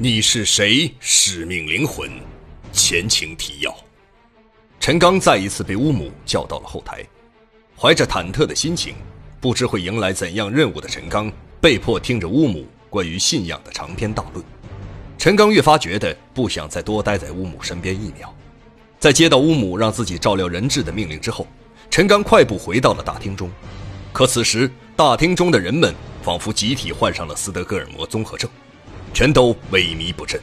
你是谁？使命灵魂，前情提要。陈刚再一次被乌姆叫到了后台，怀着忐忑的心情，不知会迎来怎样任务的陈刚，被迫听着乌姆关于信仰的长篇大论。陈刚越发觉得不想再多待在乌姆身边一秒。在接到乌姆让自己照料人质的命令之后，陈刚快步回到了大厅中。可此时，大厅中的人们仿佛集体患上了斯德哥尔摩综合症。全都萎靡不振。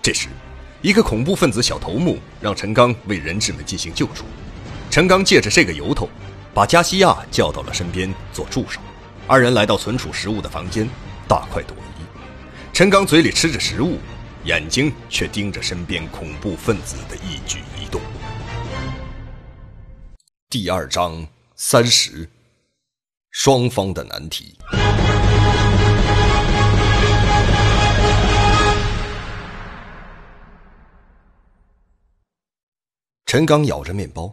这时，一个恐怖分子小头目让陈刚为人质们进行救助。陈刚借着这个由头，把加西亚叫到了身边做助手。二人来到存储食物的房间，大快朵颐。陈刚嘴里吃着食物，眼睛却盯着身边恐怖分子的一举一动。第二章三十，双方的难题。陈刚咬着面包，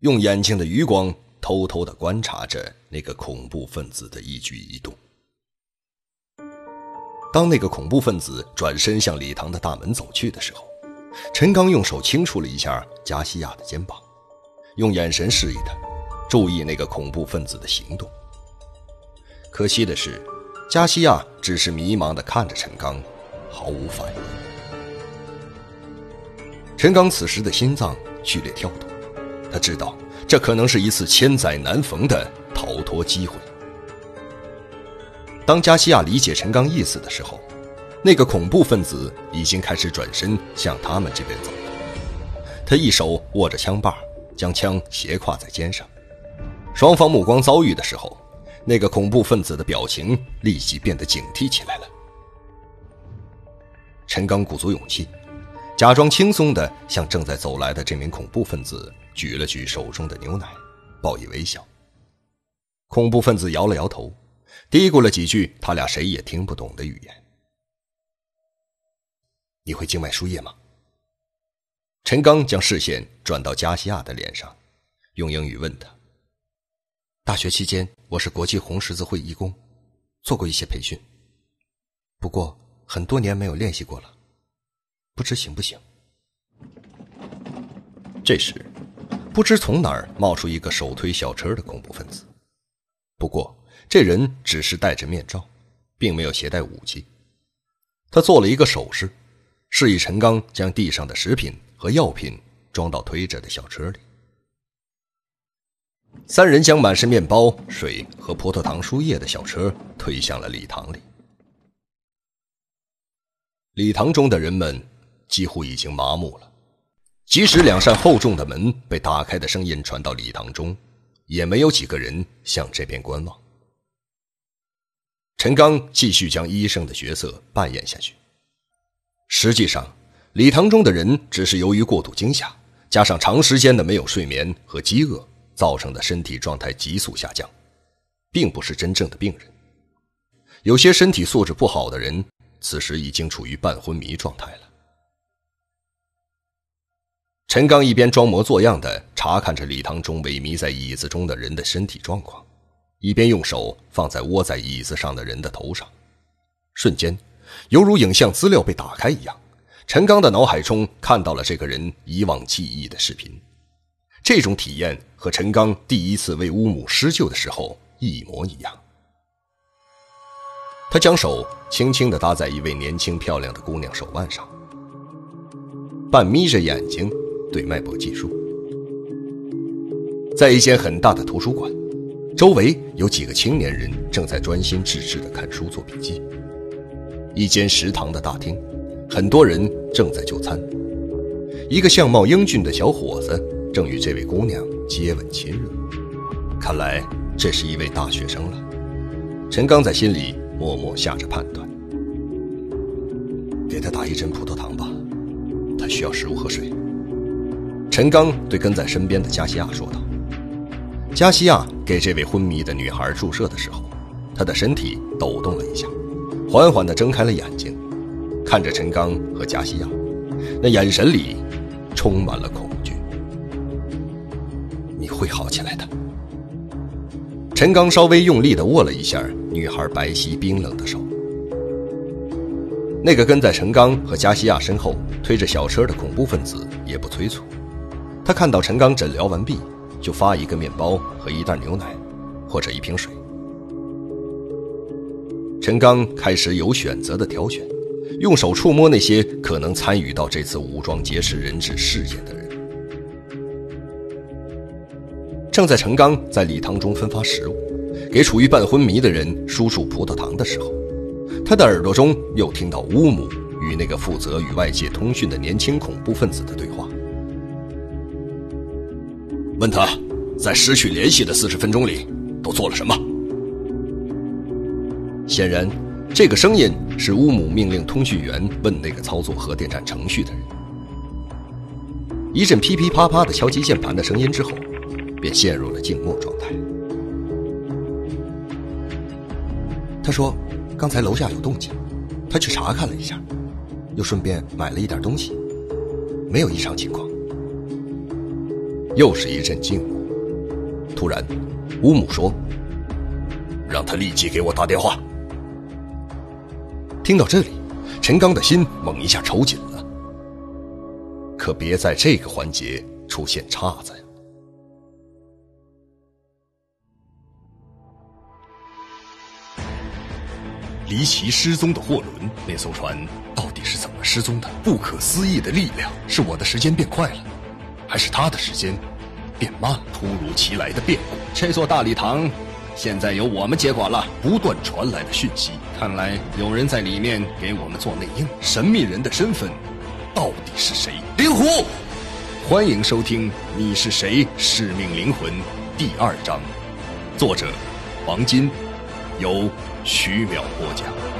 用眼睛的余光偷偷的观察着那个恐怖分子的一举一动。当那个恐怖分子转身向礼堂的大门走去的时候，陈刚用手轻触了一下加西亚的肩膀，用眼神示意他注意那个恐怖分子的行动。可惜的是，加西亚只是迷茫的看着陈刚，毫无反应。陈刚此时的心脏。剧烈跳动，他知道这可能是一次千载难逢的逃脱机会。当加西亚理解陈刚意思的时候，那个恐怖分子已经开始转身向他们这边走。他一手握着枪把，将枪斜挎在肩上。双方目光遭遇的时候，那个恐怖分子的表情立即变得警惕起来了。陈刚鼓足勇气。假装轻松地向正在走来的这名恐怖分子举了举手中的牛奶，报以微笑。恐怖分子摇了摇头，嘀咕了几句他俩谁也听不懂的语言。你会静脉输液吗？陈刚将视线转到加西亚的脸上，用英语问他：“大学期间，我是国际红十字会义工，做过一些培训，不过很多年没有练习过了。”不知行不行？这时，不知从哪儿冒出一个手推小车的恐怖分子。不过，这人只是戴着面罩，并没有携带武器。他做了一个手势，示意陈刚将地上的食品和药品装到推着的小车里。三人将满是面包、水和葡萄糖输液的小车推向了礼堂里。礼堂中的人们。几乎已经麻木了，即使两扇厚重的门被打开的声音传到礼堂中，也没有几个人向这边观望。陈刚继续将医生的角色扮演下去。实际上，礼堂中的人只是由于过度惊吓，加上长时间的没有睡眠和饥饿造成的身体状态急速下降，并不是真正的病人。有些身体素质不好的人，此时已经处于半昏迷状态了。陈刚一边装模作样的查看着礼堂中萎靡在椅子中的人的身体状况，一边用手放在窝在椅子上的人的头上。瞬间，犹如影像资料被打开一样，陈刚的脑海中看到了这个人以往记忆的视频。这种体验和陈刚第一次为乌姆施救的时候一模一样。他将手轻轻地搭在一位年轻漂亮的姑娘手腕上，半眯着眼睛。对脉搏计数，在一间很大的图书馆，周围有几个青年人正在专心致志地看书做笔记。一间食堂的大厅，很多人正在就餐。一个相貌英俊的小伙子正与这位姑娘接吻亲热，看来这是一位大学生了。陈刚在心里默默下着判断：给他打一针葡萄糖吧，他需要食物和水。陈刚对跟在身边的加西亚说道：“加西亚给这位昏迷的女孩注射的时候，她的身体抖动了一下，缓缓地睁开了眼睛，看着陈刚和加西亚，那眼神里充满了恐惧。你会好起来的。”陈刚稍微用力地握了一下女孩白皙冰冷的手。那个跟在陈刚和加西亚身后推着小车的恐怖分子也不催促，他看到陈刚诊疗完毕，就发一个面包和一袋牛奶，或者一瓶水。陈刚开始有选择的挑选，用手触摸那些可能参与到这次武装劫持人质事件的人。正在陈刚在礼堂中分发食物，给处于半昏迷的人输入葡萄糖的时候，他的耳朵中又听到乌姆与那个负责与外界通讯的年轻恐怖分子的对话。问他，在失去联系的四十分钟里都做了什么？显然，这个声音是乌姆命令通讯员问那个操作核电站程序的人。一阵噼噼啪啪的敲击键盘的声音之后，便陷入了静默状态。他说：“刚才楼下有动静，他去查看了一下，又顺便买了一点东西，没有异常情况。”又是一阵静默。突然，乌姆说：“让他立即给我打电话。”听到这里，陈刚的心猛一下抽紧了。可别在这个环节出现岔子呀！离奇失踪的货轮，那艘船到底是怎么失踪的？不可思议的力量，是我的时间变快了，还是他的时间变慢？突如其来的变故，这座大礼堂。现在由我们接管了。不断传来的讯息，看来有人在里面给我们做内应。神秘人的身份到底是谁？灵狐，欢迎收听《你是谁？使命灵魂》第二章，作者王金，由徐淼播讲。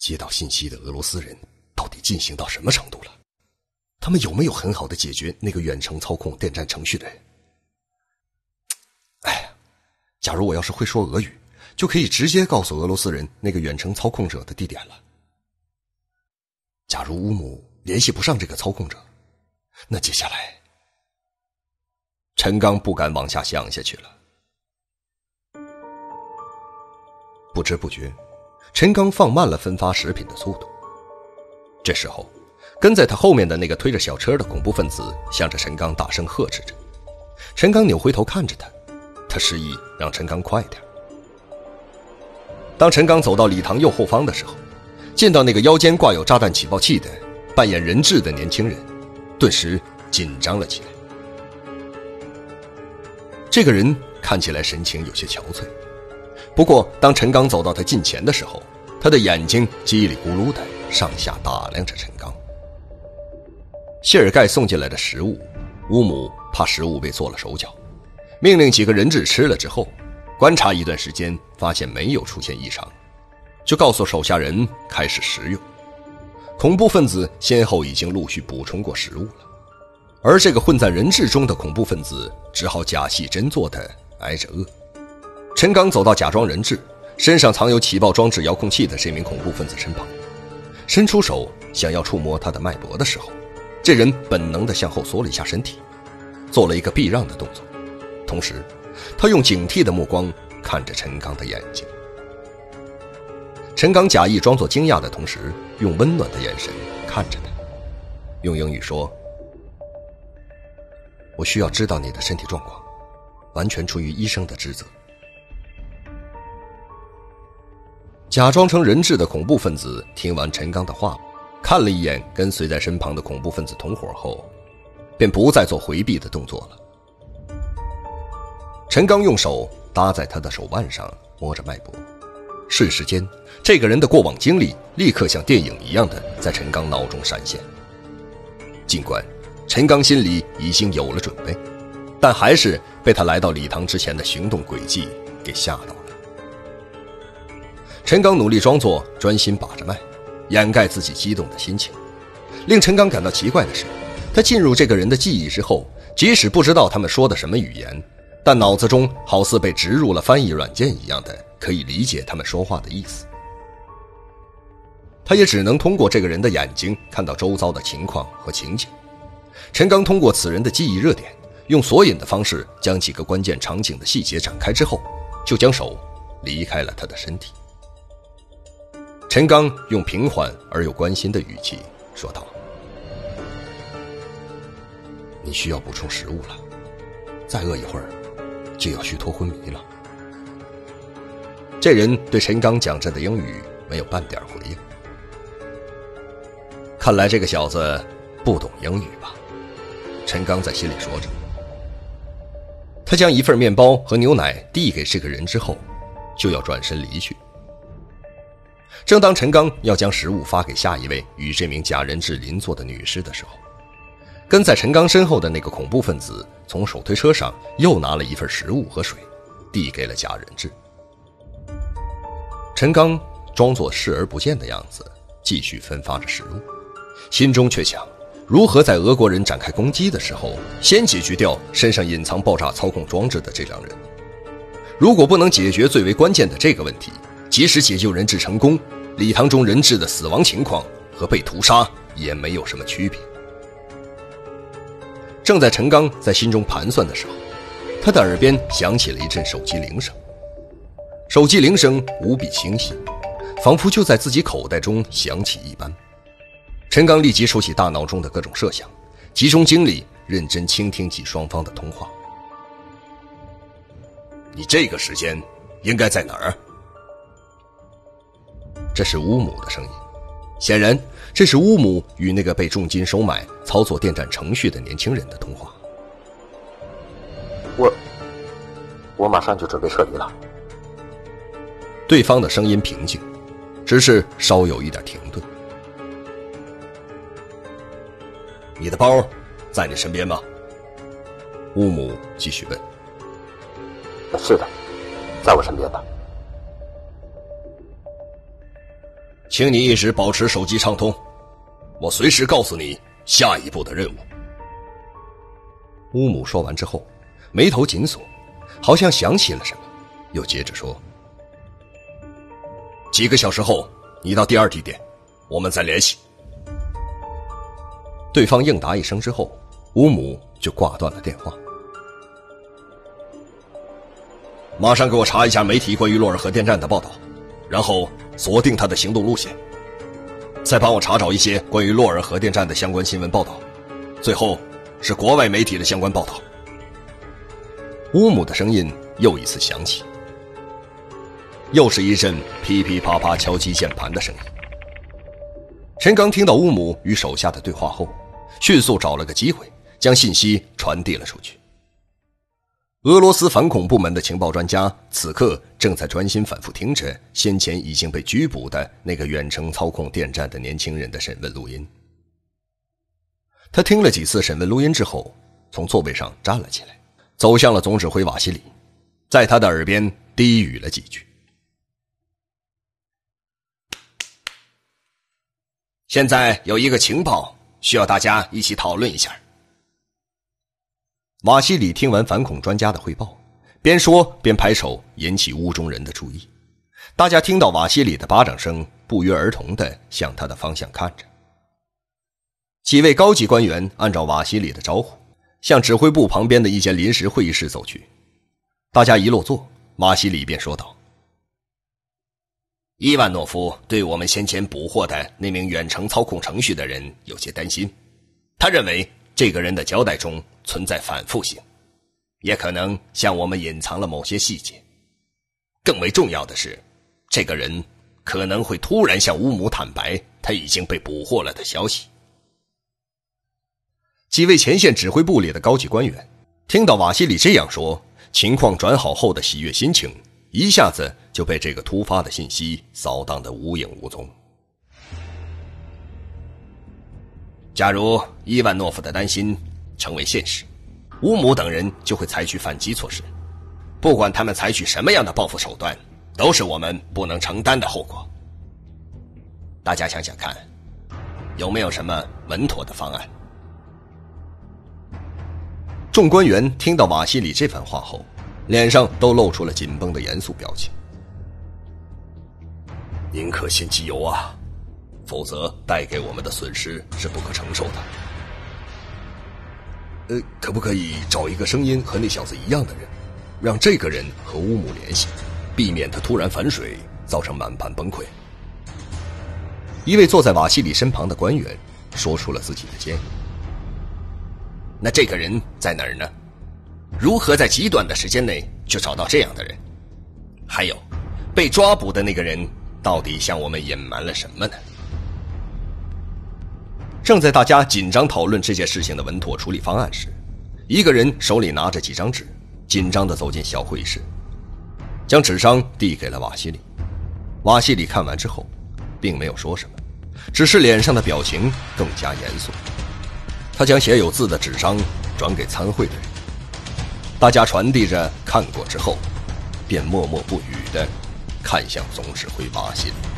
接到信息的俄罗斯人到底进行到什么程度了？他们有没有很好的解决那个远程操控电站程序的人？哎，假如我要是会说俄语，就可以直接告诉俄罗斯人那个远程操控者的地点了。假如乌姆联系不上这个操控者，那接下来，陈刚不敢往下想下去了。不知不觉。陈刚放慢了分发食品的速度。这时候，跟在他后面的那个推着小车的恐怖分子向着陈刚大声呵斥着。陈刚扭回头看着他，他示意让陈刚快点。当陈刚走到礼堂右后方的时候，见到那个腰间挂有炸弹起爆器的扮演人质的年轻人，顿时紧张了起来。这个人看起来神情有些憔悴。不过，当陈刚走到他近前的时候，他的眼睛叽里咕噜的上下打量着陈刚。谢尔盖送进来的食物，乌姆怕食物被做了手脚，命令几个人质吃了之后，观察一段时间，发现没有出现异常，就告诉手下人开始食用。恐怖分子先后已经陆续补充过食物了，而这个混在人质中的恐怖分子只好假戏真做的挨着饿。陈刚走到假装人质、身上藏有起爆装置遥控器的这名恐怖分子身旁，伸出手想要触摸他的脉搏的时候，这人本能地向后缩了一下身体，做了一个避让的动作，同时，他用警惕的目光看着陈刚的眼睛。陈刚假意装作惊讶的同时，用温暖的眼神看着他，用英语说：“我需要知道你的身体状况，完全出于医生的职责。”假装成人质的恐怖分子听完陈刚的话，看了一眼跟随在身旁的恐怖分子同伙后，便不再做回避的动作了。陈刚用手搭在他的手腕上，摸着脉搏，瞬时间，这个人的过往经历立刻像电影一样的在陈刚脑中闪现。尽管陈刚心里已经有了准备，但还是被他来到礼堂之前的行动轨迹给吓到。陈刚努力装作专心把着脉，掩盖自己激动的心情。令陈刚感到奇怪的是，他进入这个人的记忆之后，即使不知道他们说的什么语言，但脑子中好似被植入了翻译软件一样的，可以理解他们说话的意思。他也只能通过这个人的眼睛看到周遭的情况和情景。陈刚通过此人的记忆热点，用索引的方式将几个关键场景的细节展开之后，就将手离开了他的身体。陈刚用平缓而又关心的语气说道：“你需要补充食物了，再饿一会儿就要虚脱昏迷了。”这人对陈刚讲着的英语没有半点回应。看来这个小子不懂英语吧？陈刚在心里说着。他将一份面包和牛奶递给这个人之后，就要转身离去。正当陈刚要将食物发给下一位与这名假人质邻座的女士的时候，跟在陈刚身后的那个恐怖分子从手推车上又拿了一份食物和水，递给了假人质。陈刚装作视而不见的样子，继续分发着食物。心中却想，如何在俄国人展开攻击的时候，先解决掉身上隐藏爆炸操控装置的这两人。如果不能解决最为关键的这个问题，即使解救人质成功，礼堂中人质的死亡情况和被屠杀也没有什么区别。正在陈刚在心中盘算的时候，他的耳边响起了一阵手机铃声。手机铃声无比清晰，仿佛就在自己口袋中响起一般。陈刚立即收起大脑中的各种设想，集中精力认真倾听起双方的通话。你这个时间应该在哪儿？这是乌姆的声音，显然这是乌姆与那个被重金收买、操作电站程序的年轻人的通话。我，我马上就准备撤离了。对方的声音平静，只是稍有一点停顿。你的包在你身边吗？乌姆继续问。是的，在我身边呢。请你一直保持手机畅通，我随时告诉你下一步的任务。乌姆说完之后，眉头紧锁，好像想起了什么，又接着说：“几个小时后，你到第二地点，我们再联系。”对方应答一声之后，乌姆就挂断了电话。马上给我查一下媒体关于洛尔核电站的报道，然后锁定他的行动路线。再帮我查找一些关于洛尔核电站的相关新闻报道，最后是国外媒体的相关报道。乌姆的声音又一次响起，又是一阵噼噼啪啪敲击键盘的声音。陈刚听到乌姆与手下的对话后。迅速找了个机会，将信息传递了出去。俄罗斯反恐部门的情报专家此刻正在专心反复听着先前已经被拘捕的那个远程操控电站的年轻人的审问录音。他听了几次审问录音之后，从座位上站了起来，走向了总指挥瓦西里，在他的耳边低语了几句。现在有一个情报。需要大家一起讨论一下。瓦西里听完反恐专家的汇报，边说边拍手，引起屋中人的注意。大家听到瓦西里的巴掌声，不约而同的向他的方向看着。几位高级官员按照瓦西里的招呼，向指挥部旁边的一间临时会议室走去。大家一落座，瓦西里便说道。伊万诺夫对我们先前捕获的那名远程操控程序的人有些担心，他认为这个人的交代中存在反复性，也可能向我们隐藏了某些细节。更为重要的是，这个人可能会突然向乌姆坦白他已经被捕获了的消息。几位前线指挥部里的高级官员听到瓦西里这样说，情况转好后的喜悦心情。一下子就被这个突发的信息扫荡得无影无踪。假如伊万诺夫的担心成为现实，乌姆等人就会采取反击措施，不管他们采取什么样的报复手段，都是我们不能承担的后果。大家想想看，有没有什么稳妥的方案？众官员听到瓦西里这番话后，脸上都露出了紧绷的严肃表情。宁可信其有啊，否则带给我们的损失是不可承受的。呃，可不可以找一个声音和那小子一样的人，让这个人和乌姆联系，避免他突然反水，造成满盘崩溃？一位坐在瓦西里身旁的官员说出了自己的建议。那这个人在哪儿呢？如何在极短的时间内就找到这样的人？还有，被抓捕的那个人？到底向我们隐瞒了什么呢？正在大家紧张讨论这件事情的稳妥处理方案时，一个人手里拿着几张纸，紧张的走进小会议室，将纸张递给了瓦西里。瓦西里看完之后，并没有说什么，只是脸上的表情更加严肃。他将写有字的纸张转给参会的人，大家传递着看过之后，便默默不语的。看向总指挥瓦西里。